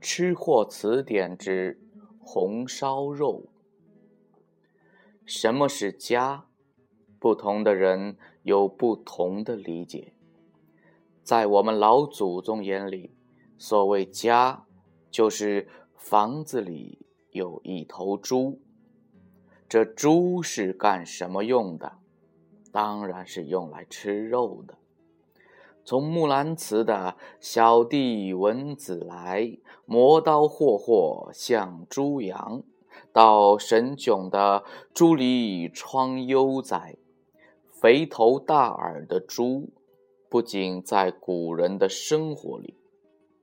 吃货词典之红烧肉。什么是家？不同的人有不同的理解。在我们老祖宗眼里，所谓家，就是房子里有一头猪。这猪是干什么用的？当然是用来吃肉的。从木兰辞的“小弟闻姊来，磨刀霍霍向猪羊”，到沈炯的“猪离疮悠哉”，肥头大耳的猪，不仅在古人的生活里，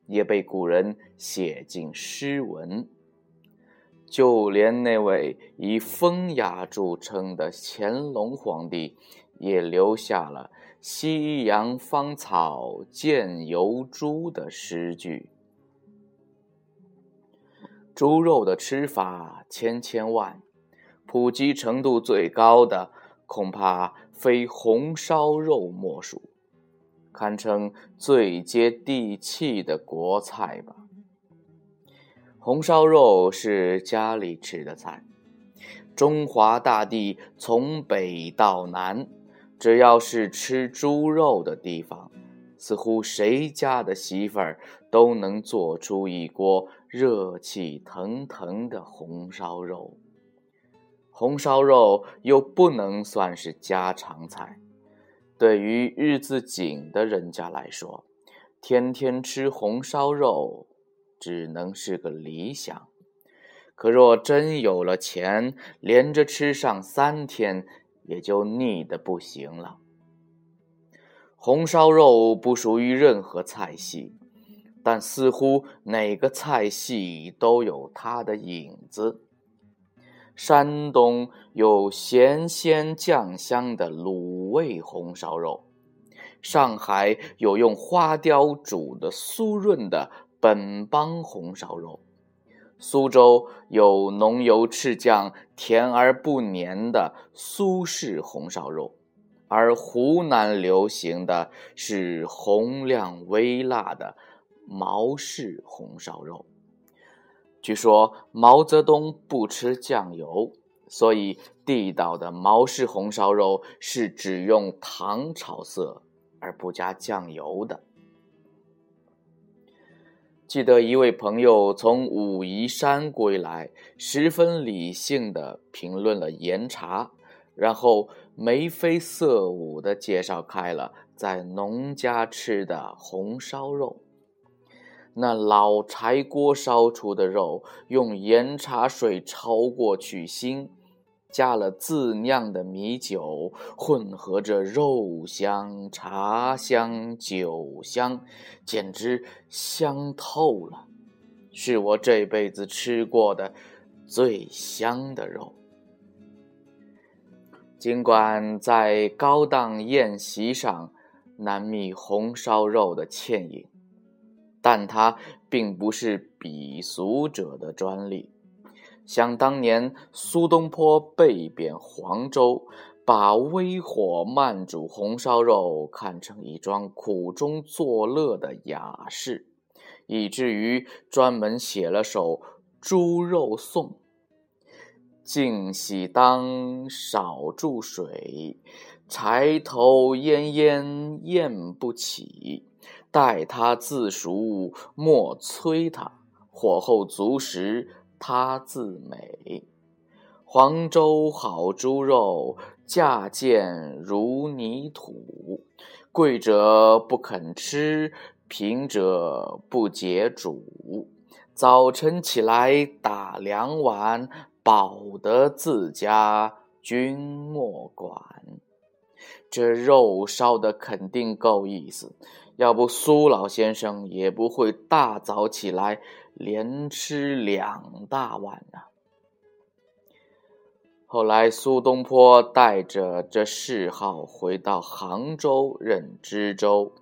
也被古人写进诗文。就连那位以风雅著称的乾隆皇帝，也留下了。夕阳芳草见油猪的诗句。猪肉的吃法千千万，普及程度最高的恐怕非红烧肉莫属，堪称最接地气的国菜吧。红烧肉是家里吃的菜，中华大地从北到南。只要是吃猪肉的地方，似乎谁家的媳妇儿都能做出一锅热气腾腾的红烧肉。红烧肉又不能算是家常菜，对于日子紧的人家来说，天天吃红烧肉只能是个理想。可若真有了钱，连着吃上三天。也就腻得不行了。红烧肉不属于任何菜系，但似乎哪个菜系都有它的影子。山东有咸鲜酱香的卤味红烧肉，上海有用花雕煮的酥润的本帮红烧肉。苏州有浓油赤酱、甜而不粘的苏式红烧肉，而湖南流行的是红亮微辣的毛氏红烧肉。据说毛泽东不吃酱油，所以地道的毛氏红烧肉是只用糖炒色而不加酱油的。记得一位朋友从武夷山归来，十分理性的评论了岩茶，然后眉飞色舞的介绍开了在农家吃的红烧肉。那老柴锅烧出的肉，用岩茶水焯过去腥。加了自酿的米酒，混合着肉香、茶香、酒香，简直香透了，是我这辈子吃过的最香的肉。尽管在高档宴席上难觅红烧肉的倩影，但它并不是鄙俗者的专利。想当年，苏东坡被贬黄州，把微火慢煮红烧肉看成一桩苦中作乐的雅事，以至于专门写了首《猪肉颂》：“净洗当少注水，柴头烟烟咽不起。待它自熟，莫催它，火候足时。”他自美，黄州好猪肉，价贱如泥土。贵者不肯吃，贫者不解煮。早晨起来打两碗，饱得自家，君莫管。这肉烧的肯定够意思，要不苏老先生也不会大早起来。连吃两大碗呢。后来，苏东坡带着这嗜好回到杭州任知州，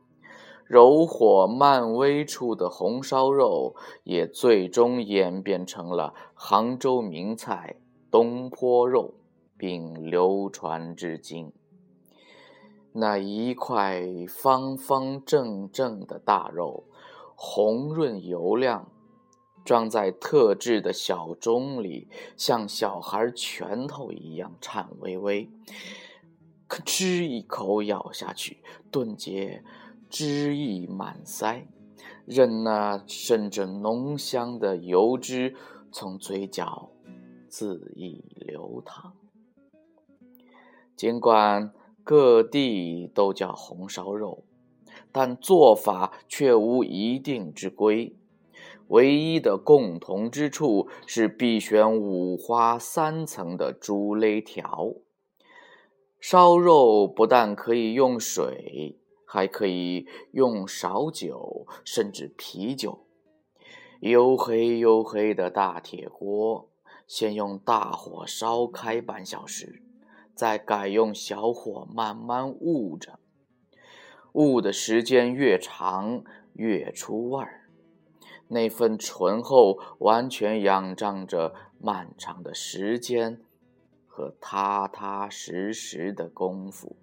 柔火慢煨出的红烧肉也最终演变成了杭州名菜东坡肉。并流传至今。那一块方方正正的大肉，红润油亮，装在特制的小盅里，像小孩拳头一样颤巍巍。可吃一口咬下去，顿觉汁意满腮，任那渗着浓香的油脂从嘴角恣意流淌。尽管。各地都叫红烧肉，但做法却无一定之规。唯一的共同之处是必选五花三层的猪肋条。烧肉不但可以用水，还可以用烧酒，甚至啤酒。黝黑黝黑的大铁锅，先用大火烧开半小时。再改用小火慢慢焐着，焐的时间越长越出味儿，那份醇厚完全仰仗着漫长的时间和踏踏实实的功夫。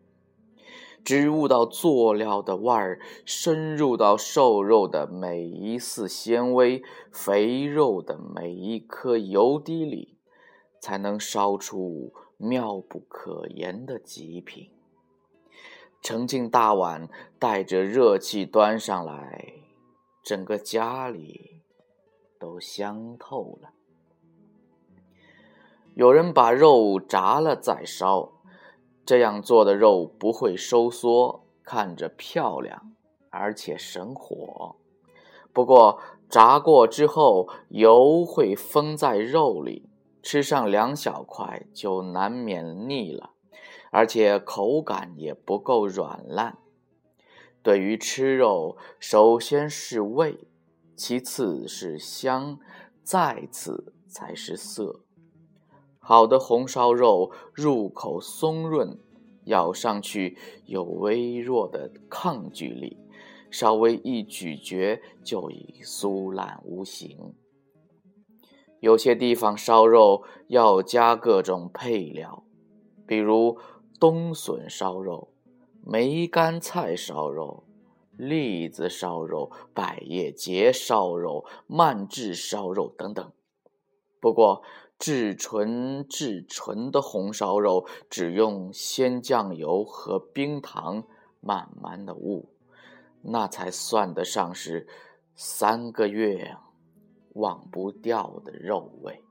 只悟到佐料的味儿深入到瘦肉的每一丝纤维、肥肉的每一颗油滴里，才能烧出。妙不可言的极品，盛进大碗，带着热气端上来，整个家里都香透了。有人把肉炸了再烧，这样做的肉不会收缩，看着漂亮，而且省火。不过炸过之后，油会封在肉里。吃上两小块就难免腻了，而且口感也不够软烂。对于吃肉，首先是味，其次是香，再次才是色。好的红烧肉入口松润，咬上去有微弱的抗拒力，稍微一咀嚼就已酥烂无形。有些地方烧肉要加各种配料，比如冬笋烧肉、梅干菜烧肉、栗子烧肉、百叶结烧肉、慢制烧肉等等。不过，至纯至纯的红烧肉只用鲜酱油和冰糖慢慢的焐，那才算得上是三个月。忘不掉的肉味。